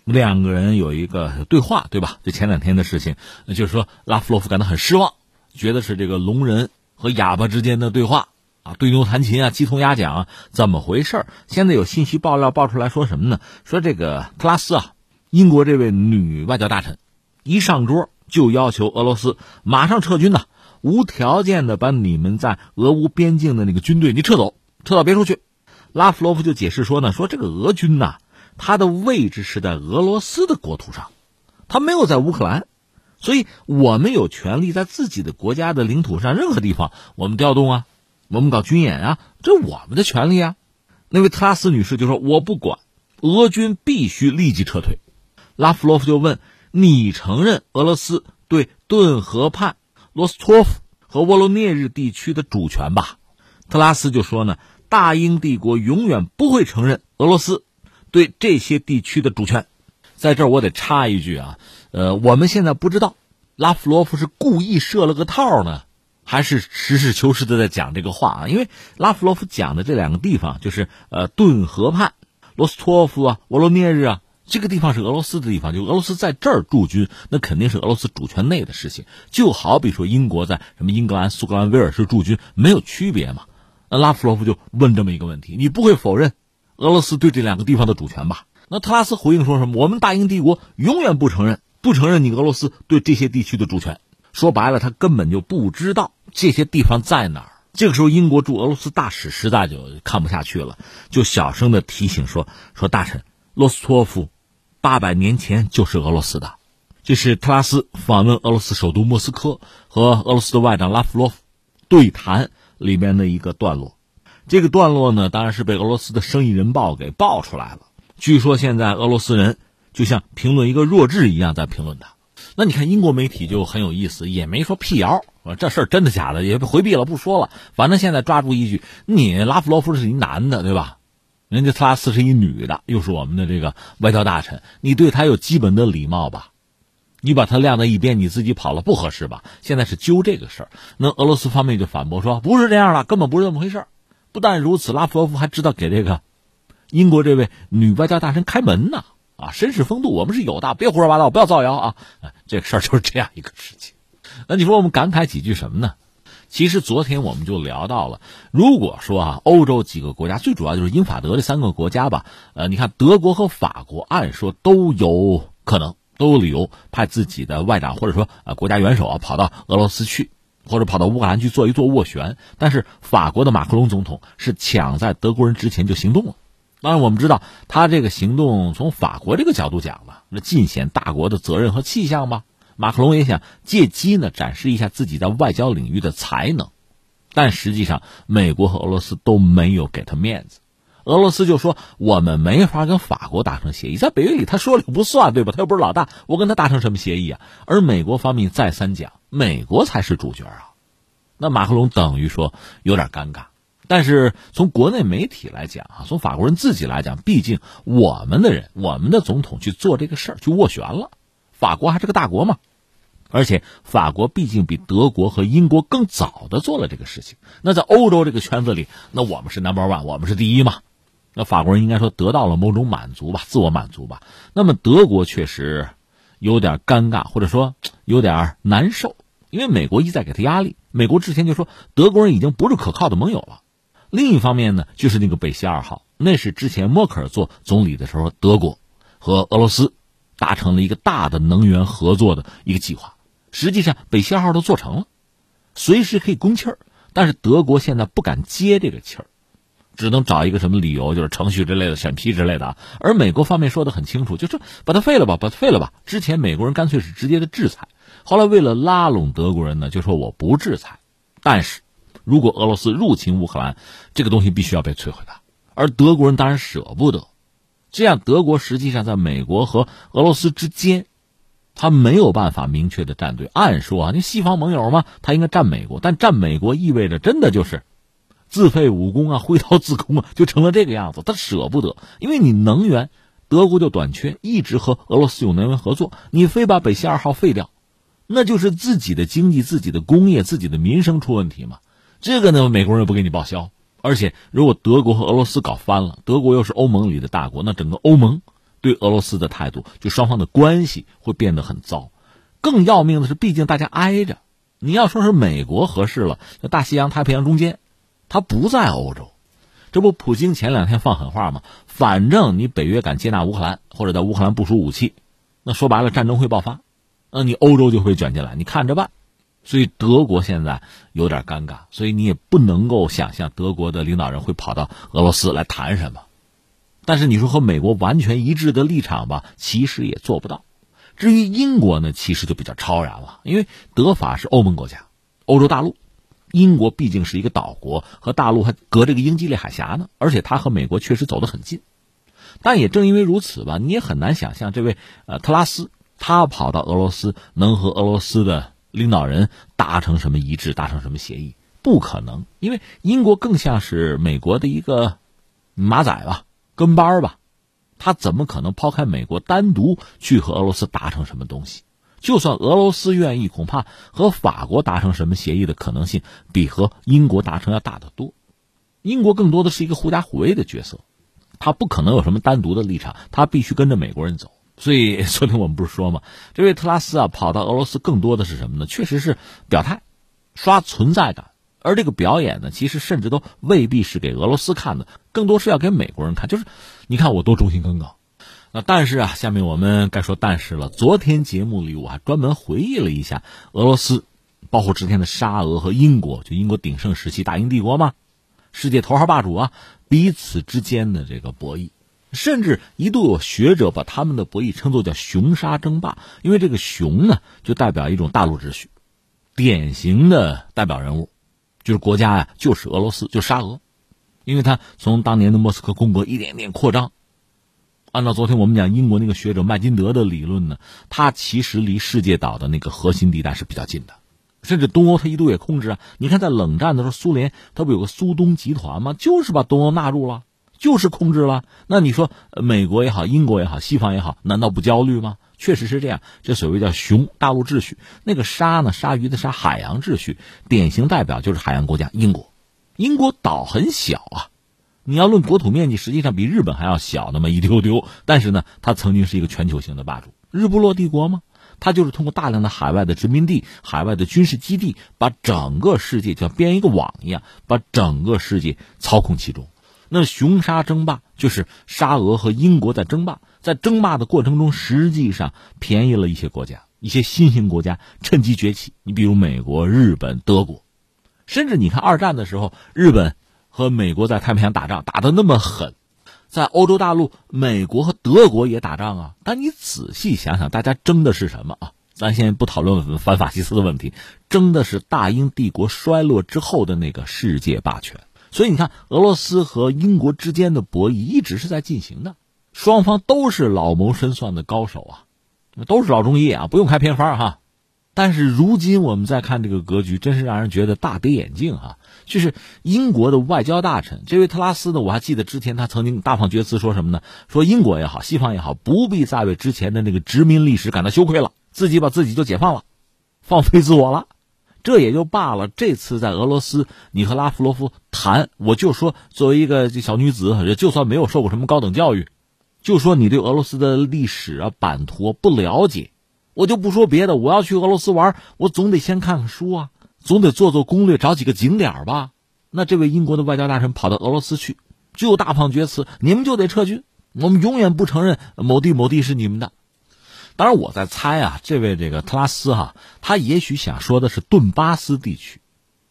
两个人有一个对话，对吧？就前两天的事情，就是说拉夫罗夫感到很失望，觉得是这个聋人和哑巴之间的对话。啊，对牛弹琴啊，鸡同鸭讲，怎么回事？现在有信息爆料爆出来说什么呢？说这个特拉斯啊，英国这位女外交大臣，一上桌就要求俄罗斯马上撤军呐，无条件的把你们在俄乌边境的那个军队你撤走，撤到别处去。拉夫罗夫就解释说呢，说这个俄军呐，他的位置是在俄罗斯的国土上，他没有在乌克兰，所以我们有权利在自己的国家的领土上任何地方我们调动啊。我们搞军演啊，这我们的权利啊。那位特拉斯女士就说：“我不管，俄军必须立即撤退。”拉夫罗夫就问：“你承认俄罗斯对顿河畔罗斯托夫和沃罗涅日地区的主权吧？”特拉斯就说：“呢，大英帝国永远不会承认俄罗斯对这些地区的主权。”在这儿我得插一句啊，呃，我们现在不知道拉夫罗夫是故意设了个套呢。还是实事求是的在讲这个话啊，因为拉夫罗夫讲的这两个地方就是呃顿河畔、罗斯托夫啊、沃罗涅日啊，这个地方是俄罗斯的地方，就俄罗斯在这儿驻军，那肯定是俄罗斯主权内的事情。就好比说英国在什么英格兰、苏格兰、威尔士驻军，没有区别嘛？那拉夫罗夫就问这么一个问题：你不会否认俄罗斯对这两个地方的主权吧？那特拉斯回应说什么？我们大英帝国永远不承认，不承认你俄罗斯对这些地区的主权。说白了，他根本就不知道。这些地方在哪儿？这个时候，英国驻俄罗斯大使实在就看不下去了，就小声的提醒说：“说大臣，罗斯托夫，八百年前就是俄罗斯的。”这是特拉斯访问俄罗斯首都莫斯科和俄罗斯的外长拉夫罗夫对谈里面的一个段落。这个段落呢，当然是被俄罗斯的《生意人报》给爆出来了。据说现在俄罗斯人就像评论一个弱智一样在评论他。那你看英国媒体就很有意思，也没说辟谣，这事儿真的假的也回避了，不说了。反正现在抓住一句，你拉夫罗夫是一男的，对吧？人家特拉斯是一女的，又是我们的这个外交大臣，你对他有基本的礼貌吧？你把他晾在一边，你自己跑了不合适吧？现在是揪这个事儿，那俄罗斯方面就反驳说不是这样的，根本不是这么回事不但如此，拉夫罗夫还知道给这个英国这位女外交大臣开门呢。啊，绅士风度我们是有的，别胡说八道，不要造谣啊！这个事儿就是这样一个事情。那你说我们感慨几句什么呢？其实昨天我们就聊到了，如果说啊，欧洲几个国家，最主要就是英法德这三个国家吧，呃，你看德国和法国，按说都有可能，都有理由派自己的外长或者说呃国家元首啊跑到俄罗斯去，或者跑到乌克兰去做一做斡旋。但是法国的马克龙总统是抢在德国人之前就行动了。当然，我们知道他这个行动从法国这个角度讲呢，那尽显大国的责任和气象吧。马克龙也想借机呢展示一下自己在外交领域的才能，但实际上美国和俄罗斯都没有给他面子。俄罗斯就说我们没法跟法国达成协议，在北约里他说了不算，对吧？他又不是老大，我跟他达成什么协议啊？而美国方面再三讲，美国才是主角啊。那马克龙等于说有点尴尬。但是从国内媒体来讲啊，从法国人自己来讲，毕竟我们的人，我们的总统去做这个事儿，去斡旋了。法国还是个大国嘛，而且法国毕竟比德国和英国更早的做了这个事情。那在欧洲这个圈子里，那我们是 number one，我们是第一嘛。那法国人应该说得到了某种满足吧，自我满足吧。那么德国确实有点尴尬，或者说有点难受，因为美国一再给他压力。美国之前就说德国人已经不是可靠的盟友了。另一方面呢，就是那个北溪二号，那是之前默克尔做总理的时候，德国和俄罗斯达成了一个大的能源合作的一个计划。实际上，北溪二号都做成了，随时可以供气儿，但是德国现在不敢接这个气儿，只能找一个什么理由，就是程序之类的、审批之类的。而美国方面说的很清楚，就说把它废了吧，把它废了吧。之前美国人干脆是直接的制裁，后来为了拉拢德国人呢，就说我不制裁，但是。如果俄罗斯入侵乌克兰，这个东西必须要被摧毁的，而德国人当然舍不得。这样，德国实际上在美国和俄罗斯之间，他没有办法明确的站队。按说啊，你西方盟友嘛，他应该站美国，但站美国意味着真的就是自废武功啊，挥刀自宫啊，就成了这个样子。他舍不得，因为你能源，德国就短缺，一直和俄罗斯有能源合作，你非把北溪二号废掉，那就是自己的经济、自己的工业、自己的民生出问题嘛。这个呢，美国人不给你报销，而且如果德国和俄罗斯搞翻了，德国又是欧盟里的大国，那整个欧盟对俄罗斯的态度，就双方的关系会变得很糟。更要命的是，毕竟大家挨着，你要说是美国合适了，那大西洋太平洋中间，它不在欧洲，这不普京前两天放狠话吗？反正你北约敢接纳乌克兰，或者在乌克兰部署武器，那说白了战争会爆发，那你欧洲就会卷进来，你看着办。所以德国现在有点尴尬，所以你也不能够想象德国的领导人会跑到俄罗斯来谈什么。但是你说和美国完全一致的立场吧，其实也做不到。至于英国呢，其实就比较超然了，因为德法是欧盟国家，欧洲大陆，英国毕竟是一个岛国，和大陆还隔着个英吉利海峡呢，而且它和美国确实走得很近。但也正因为如此吧，你也很难想象这位呃特拉斯他跑到俄罗斯能和俄罗斯的。领导人达成什么一致，达成什么协议？不可能，因为英国更像是美国的一个马仔吧，跟班儿吧，他怎么可能抛开美国单独去和俄罗斯达成什么东西？就算俄罗斯愿意，恐怕和法国达成什么协议的可能性比和英国达成要大得多。英国更多的是一个狐假虎威的角色，他不可能有什么单独的立场，他必须跟着美国人走。所以昨天我们不是说吗？这位特拉斯啊，跑到俄罗斯更多的是什么呢？确实是表态，刷存在感。而这个表演呢，其实甚至都未必是给俄罗斯看的，更多是要给美国人看。就是你看我多忠心耿耿。那但是啊，下面我们该说但是了。昨天节目里我还专门回忆了一下俄罗斯，包括之前的沙俄和英国，就英国鼎盛时期大英帝国嘛，世界头号霸主啊，彼此之间的这个博弈。甚至一度有学者把他们的博弈称作叫“熊沙争霸”，因为这个“熊”呢，就代表一种大陆秩序，典型的代表人物，就是国家呀，就是俄罗斯，就沙俄。因为它从当年的莫斯科公国一点点扩张。按照昨天我们讲英国那个学者麦金德的理论呢，它其实离世界岛的那个核心地带是比较近的，甚至东欧它一度也控制啊。你看在冷战的时候，苏联它不有个苏东集团吗？就是把东欧纳入了，就是控制了。那你说美国也好，英国也好，西方也好，难道不焦虑吗？确实是这样。这所谓叫“熊大陆秩序”，那个“鲨”呢？鲨鱼的“鲨”，海洋秩序，典型代表就是海洋国家英国。英国岛很小啊。你要论国土面积，实际上比日本还要小那么一丢丢。但是呢，它曾经是一个全球性的霸主，日不落帝国吗？它就是通过大量的海外的殖民地、海外的军事基地，把整个世界就像编一个网一样，把整个世界操控其中。那雄沙争霸就是沙俄和英国在争霸，在争霸的过程中，实际上便宜了一些国家，一些新兴国家趁机崛起。你比如美国、日本、德国，甚至你看二战的时候，日本。和美国在太平洋打仗打得那么狠，在欧洲大陆，美国和德国也打仗啊。但你仔细想想，大家争的是什么啊？咱先不讨论反法西斯的问题，争的是大英帝国衰落之后的那个世界霸权。所以你看，俄罗斯和英国之间的博弈一直是在进行的，双方都是老谋深算的高手啊，都是老中医啊，不用开偏方哈。但是如今我们再看这个格局，真是让人觉得大跌眼镜啊！就是英国的外交大臣这位特拉斯呢，我还记得之前他曾经大放厥词说什么呢？说英国也好，西方也好，不必再为之前的那个殖民历史感到羞愧了，自己把自己就解放了，放飞自我了，这也就罢了。这次在俄罗斯，你和拉夫罗夫谈，我就说作为一个小女子，就算没有受过什么高等教育，就说你对俄罗斯的历史啊版图不了解。我就不说别的，我要去俄罗斯玩，我总得先看看书啊，总得做做攻略，找几个景点吧。那这位英国的外交大臣跑到俄罗斯去，就大放厥词：你们就得撤军，我们永远不承认某地某地是你们的。当然，我在猜啊，这位这个特拉斯哈，他也许想说的是顿巴斯地区，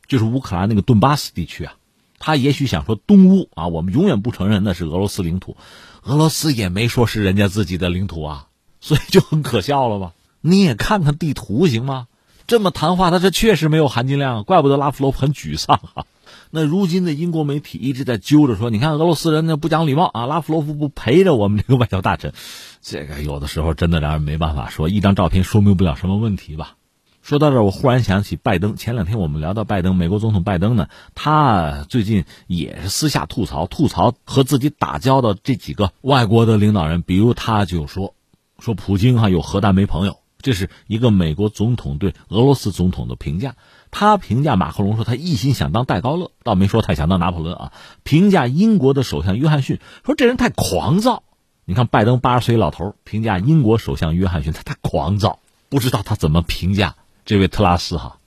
就是乌克兰那个顿巴斯地区啊。他也许想说东乌啊，我们永远不承认那是俄罗斯领土。俄罗斯也没说是人家自己的领土啊，所以就很可笑了吧。你也看看地图行吗？这么谈话，他这确实没有含金量，怪不得拉夫罗夫很沮丧啊。那如今的英国媒体一直在揪着说，你看俄罗斯人呢不讲礼貌啊，拉夫罗夫不陪着我们这个外交大臣，这个有的时候真的让人没办法说，一张照片说明不了什么问题吧。说到这，我忽然想起拜登，前两天我们聊到拜登，美国总统拜登呢，他最近也是私下吐槽，吐槽和自己打交道这几个外国的领导人，比如他就说，说普京哈有核弹没朋友。这是一个美国总统对俄罗斯总统的评价。他评价马克龙说他一心想当戴高乐，倒没说他想当拿破仑啊。评价英国的首相约翰逊说这人太狂躁。你看拜登八十岁老头评价英国首相约翰逊他太狂躁，不知道他怎么评价这位特拉斯哈。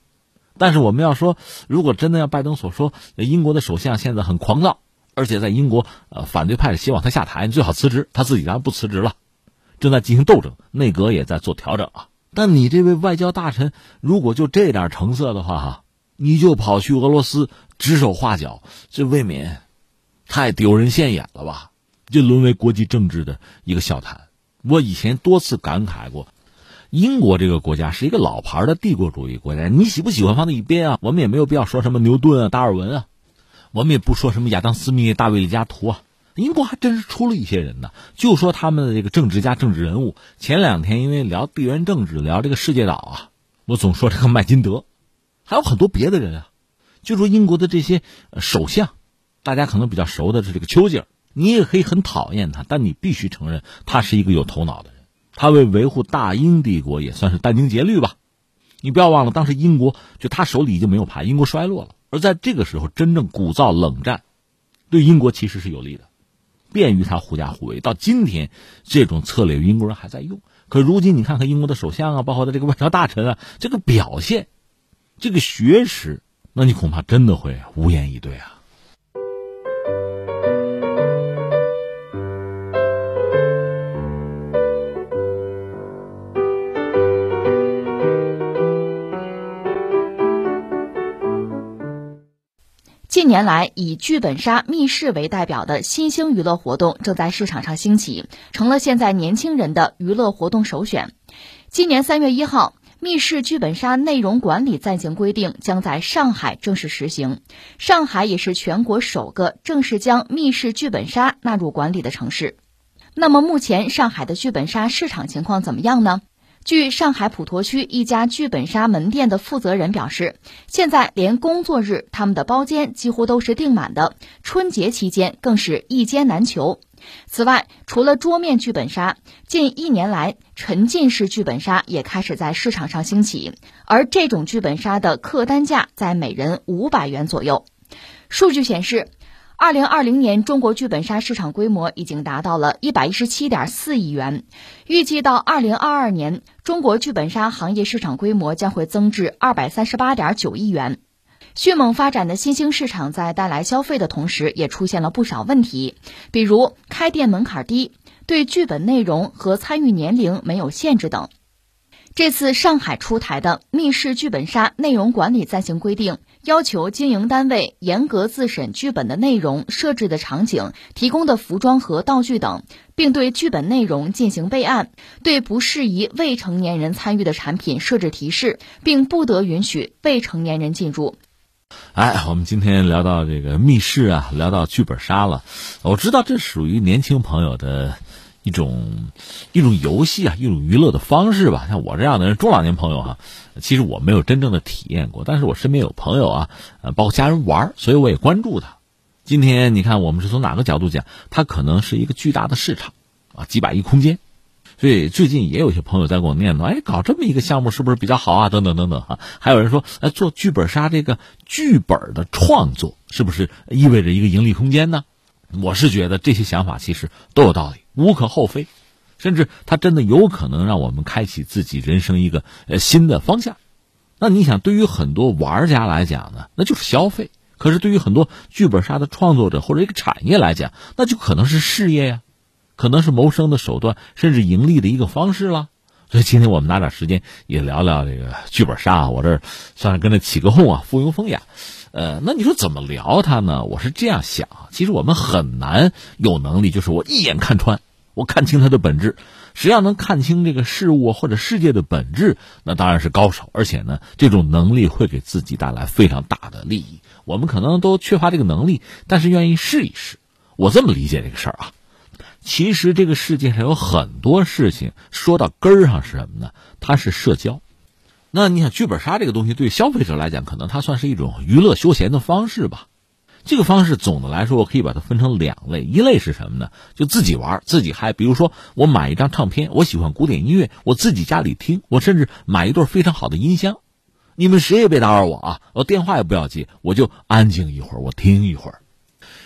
但是我们要说，如果真的像拜登所说，英国的首相现在很狂躁，而且在英国呃反对派希望他下台，你最好辞职。他自己当然不辞职了。正在进行斗争，内阁也在做调整啊。但你这位外交大臣，如果就这点成色的话，哈，你就跑去俄罗斯指手画脚，这未免太丢人现眼了吧？就沦为国际政治的一个笑谈。我以前多次感慨过，英国这个国家是一个老牌的帝国主义国家，你喜不喜欢放在一边啊？我们也没有必要说什么牛顿啊、达尔文啊，我们也不说什么亚当·斯密、大卫·李嘉图啊。英国还真是出了一些人呢，就说他们的这个政治家、政治人物。前两天因为聊地缘政治，聊这个世界岛啊，我总说这个麦金德，还有很多别的人啊。就说英国的这些首相，大家可能比较熟的是这个丘吉尔，你也可以很讨厌他，但你必须承认他是一个有头脑的人。他为维护大英帝国也算是殚精竭虑吧。你不要忘了，当时英国就他手里已经没有牌，英国衰落了。而在这个时候，真正鼓噪冷战，对英国其实是有利的。便于他狐假虎威，到今天，这种策略英国人还在用。可如今你看看英国的首相啊，包括他这个外交大臣啊，这个表现，这个学识，那你恐怕真的会无言以对啊。近年来，以剧本杀、密室为代表的新兴娱乐活动正在市场上兴起，成了现在年轻人的娱乐活动首选。今年三月一号，密室剧本杀内容管理暂行规定将在上海正式实行。上海也是全国首个正式将密室剧本杀纳入管理的城市。那么，目前上海的剧本杀市场情况怎么样呢？据上海普陀区一家剧本杀门店的负责人表示，现在连工作日他们的包间几乎都是订满的，春节期间更是一间难求。此外，除了桌面剧本杀，近一年来沉浸式剧本杀也开始在市场上兴起，而这种剧本杀的客单价在每人五百元左右。数据显示。二零二零年，中国剧本杀市场规模已经达到了一百一十七点四亿元。预计到二零二二年，中国剧本杀行业市场规模将会增至二百三十八点九亿元。迅猛发展的新兴市场在带来消费的同时，也出现了不少问题，比如开店门槛低、对剧本内容和参与年龄没有限制等。这次上海出台的密室剧本杀内容管理暂行规定，要求经营单位严格自审剧本的内容、设置的场景、提供的服装和道具等，并对剧本内容进行备案，对不适宜未成年人参与的产品设置提示，并不得允许未成年人进入。哎，我们今天聊到这个密室啊，聊到剧本杀了，我知道这属于年轻朋友的。一种一种游戏啊，一种娱乐的方式吧。像我这样的人，中老年朋友哈，其实我没有真正的体验过，但是我身边有朋友啊，呃，包括家人玩，所以我也关注它。今天你看，我们是从哪个角度讲？它可能是一个巨大的市场啊，几百亿空间。所以最近也有些朋友在给我念叨，哎，搞这么一个项目是不是比较好啊？等等等等哈。还有人说，哎，做剧本杀这个剧本的创作，是不是意味着一个盈利空间呢？我是觉得这些想法其实都有道理，无可厚非，甚至它真的有可能让我们开启自己人生一个呃新的方向。那你想，对于很多玩家来讲呢，那就是消费；可是对于很多剧本杀的创作者或者一个产业来讲，那就可能是事业呀，可能是谋生的手段，甚至盈利的一个方式了。所以今天我们拿点时间也聊聊这个剧本杀啊，我这算是跟着起个哄啊，附庸风雅。呃，那你说怎么聊它呢？我是这样想，其实我们很难有能力，就是我一眼看穿，我看清它的本质。谁要能看清这个事物或者世界的本质，那当然是高手。而且呢，这种能力会给自己带来非常大的利益。我们可能都缺乏这个能力，但是愿意试一试。我这么理解这个事儿啊。其实这个世界上有很多事情，说到根儿上是什么呢？它是社交。那你想，剧本杀这个东西对消费者来讲，可能它算是一种娱乐休闲的方式吧。这个方式总的来说，我可以把它分成两类。一类是什么呢？就自己玩，自己嗨。比如说，我买一张唱片，我喜欢古典音乐，我自己家里听。我甚至买一对非常好的音箱，你们谁也别打扰我啊！我电话也不要接，我就安静一会儿，我听一会儿。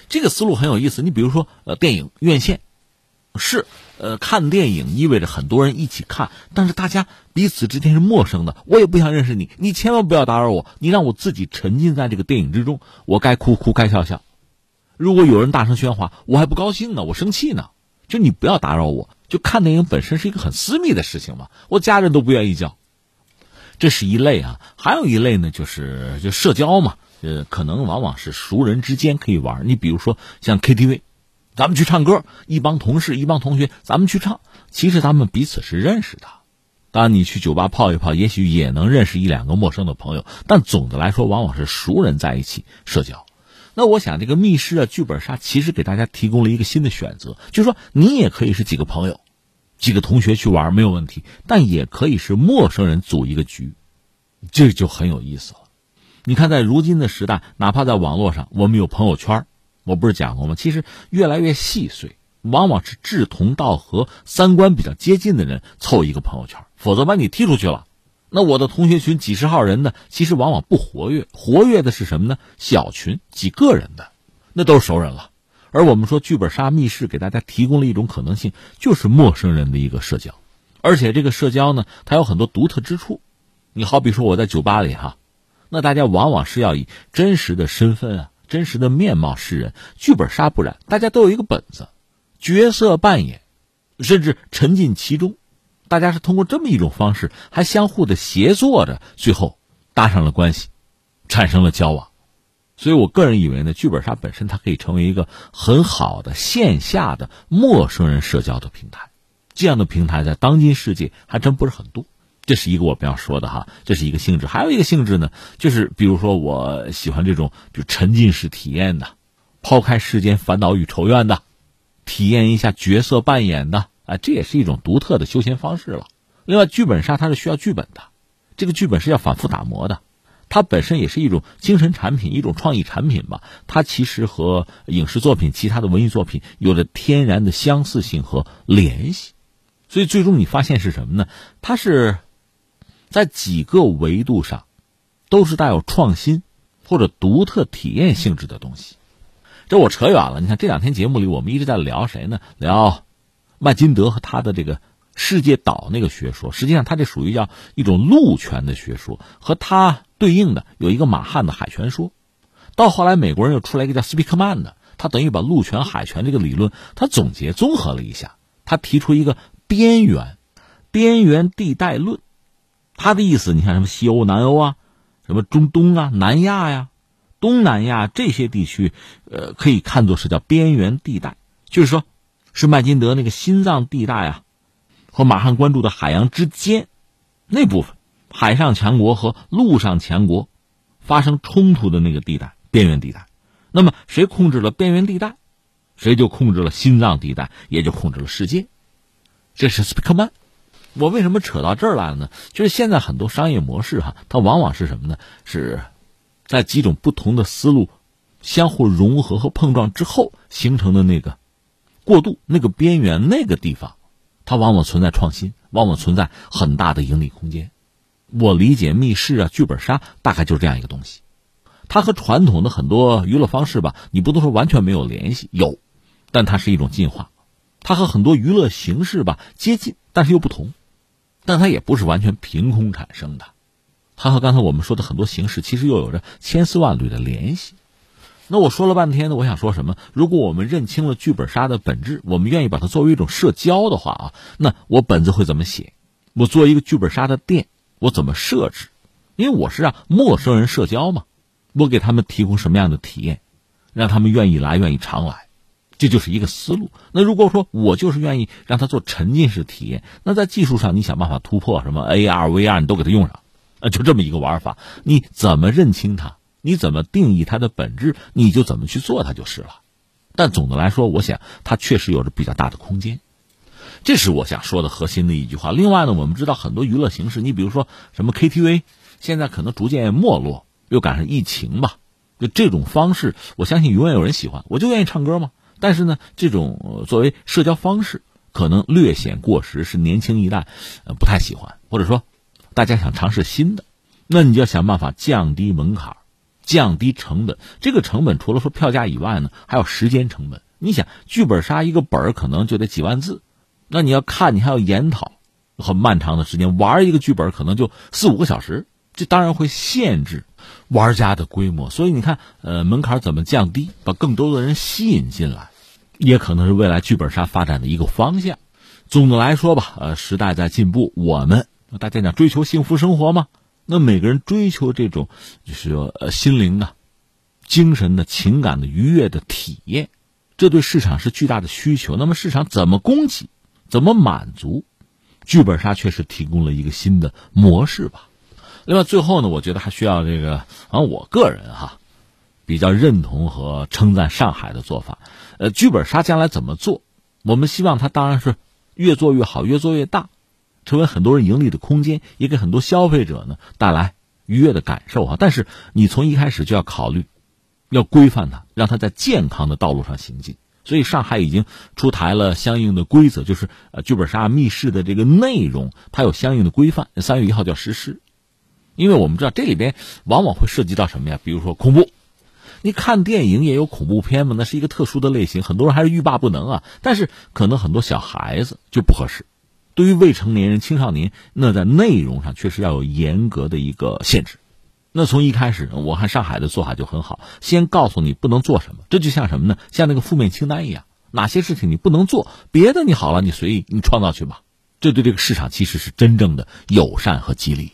这个思路很有意思。你比如说，呃，电影院线。是，呃，看电影意味着很多人一起看，但是大家彼此之间是陌生的。我也不想认识你，你千万不要打扰我。你让我自己沉浸在这个电影之中，我该哭哭，该笑笑。如果有人大声喧哗，我还不高兴呢，我生气呢。就你不要打扰我。就看电影本身是一个很私密的事情嘛，我家人都不愿意叫。这是一类啊，还有一类呢，就是就社交嘛，呃，可能往往是熟人之间可以玩。你比如说像 KTV。咱们去唱歌，一帮同事、一帮同学，咱们去唱。其实咱们彼此是认识的。当然，你去酒吧泡一泡，也许也能认识一两个陌生的朋友。但总的来说，往往是熟人在一起社交。那我想，这个密室啊、剧本杀，其实给大家提供了一个新的选择，就是说，你也可以是几个朋友、几个同学去玩，没有问题。但也可以是陌生人组一个局，这就很有意思了。你看，在如今的时代，哪怕在网络上，我们有朋友圈。我不是讲过吗？其实越来越细碎，往往是志同道合、三观比较接近的人凑一个朋友圈，否则把你踢出去了。那我的同学群几十号人呢，其实往往不活跃，活跃的是什么呢？小群几个人的，那都是熟人了。而我们说剧本杀密室给大家提供了一种可能性，就是陌生人的一个社交，而且这个社交呢，它有很多独特之处。你好比说我在酒吧里哈，那大家往往是要以真实的身份啊。真实的面貌示人，剧本杀不然，大家都有一个本子，角色扮演，甚至沉浸其中，大家是通过这么一种方式，还相互的协作着，最后搭上了关系，产生了交往。所以我个人以为呢，剧本杀本身它可以成为一个很好的线下的陌生人社交的平台，这样的平台在当今世界还真不是很多。这是一个我们要说的哈，这是一个性质。还有一个性质呢，就是比如说我喜欢这种就沉浸式体验的，抛开世间烦恼与仇怨的，体验一下角色扮演的，啊，这也是一种独特的休闲方式了。另外，剧本杀它是需要剧本的，这个剧本是要反复打磨的，它本身也是一种精神产品，一种创意产品吧。它其实和影视作品、其他的文艺作品有着天然的相似性和联系，所以最终你发现是什么呢？它是。在几个维度上，都是带有创新或者独特体验性质的东西。这我扯远了。你看这两天节目里，我们一直在聊谁呢？聊麦金德和他的这个世界岛那个学说。实际上，他这属于叫一种陆权的学说，和他对应的有一个马汉的海权说。到后来，美国人又出来一个叫斯皮克曼的，他等于把陆权、海权这个理论，他总结综合了一下，他提出一个边缘边缘地带论。他的意思，你看什么西欧、南欧啊，什么中东啊、南亚呀、东南亚这些地区，呃，可以看作是叫边缘地带，就是说，是麦金德那个心脏地带啊，和马汉关注的海洋之间那部分，海上强国和陆上强国发生冲突的那个地带，边缘地带。那么，谁控制了边缘地带，谁就控制了心脏地带，也就控制了世界。这是斯皮克曼。我为什么扯到这儿来了呢？就是现在很多商业模式哈，它往往是什么呢？是在几种不同的思路相互融合和碰撞之后形成的那个过渡、那个边缘、那个地方，它往往存在创新，往往存在很大的盈利空间。我理解密室啊、剧本杀大概就是这样一个东西，它和传统的很多娱乐方式吧，你不能说完全没有联系，有，但它是一种进化，它和很多娱乐形式吧接近，但是又不同。但它也不是完全凭空产生的，它和刚才我们说的很多形式其实又有着千丝万缕的联系。那我说了半天呢，我想说什么？如果我们认清了剧本杀的本质，我们愿意把它作为一种社交的话啊，那我本子会怎么写？我做一个剧本杀的店，我怎么设置？因为我是让陌生人社交嘛，我给他们提供什么样的体验，让他们愿意来，愿意常来。这就是一个思路。那如果说我就是愿意让他做沉浸式体验，那在技术上你想办法突破，什么 AR、VR 你都给他用上，啊，就这么一个玩法。你怎么认清它？你怎么定义它的本质？你就怎么去做它就是了。但总的来说，我想它确实有着比较大的空间。这是我想说的核心的一句话。另外呢，我们知道很多娱乐形式，你比如说什么 KTV，现在可能逐渐没落，又赶上疫情吧，就这种方式，我相信永远有人喜欢。我就愿意唱歌嘛。但是呢，这种作为社交方式可能略显过时，是年轻一代呃不太喜欢，或者说大家想尝试新的，那你就要想办法降低门槛，降低成本。这个成本除了说票价以外呢，还有时间成本。你想，剧本杀一个本儿可能就得几万字，那你要看，你还要研讨，很漫长的时间。玩一个剧本可能就四五个小时，这当然会限制。玩家的规模，所以你看，呃，门槛怎么降低，把更多的人吸引进来？也可能是未来剧本杀发展的一个方向。总的来说吧，呃，时代在进步，我们大家讲追求幸福生活嘛，那每个人追求这种就是说心灵的、精神的、情感的愉悦的体验，这对市场是巨大的需求。那么市场怎么供给，怎么满足？剧本杀确实提供了一个新的模式吧。另外，最后呢，我觉得还需要这个，啊，我个人哈。比较认同和称赞上海的做法，呃，剧本杀将来怎么做？我们希望它当然是越做越好，越做越大，成为很多人盈利的空间，也给很多消费者呢带来愉悦的感受啊。但是你从一开始就要考虑，要规范它，让它在健康的道路上行进。所以上海已经出台了相应的规则，就是呃，剧本杀密室的这个内容，它有相应的规范，三月一号就要实施。因为我们知道这里边往往会涉及到什么呀？比如说恐怖。你看电影也有恐怖片嘛？那是一个特殊的类型，很多人还是欲罢不能啊。但是可能很多小孩子就不合适。对于未成年人、青少年，那在内容上确实要有严格的一个限制。那从一开始，我看上海的做法就很好，先告诉你不能做什么，这就像什么呢？像那个负面清单一样，哪些事情你不能做，别的你好了，你随意你创造去吧。这对这个市场其实是真正的友善和激励。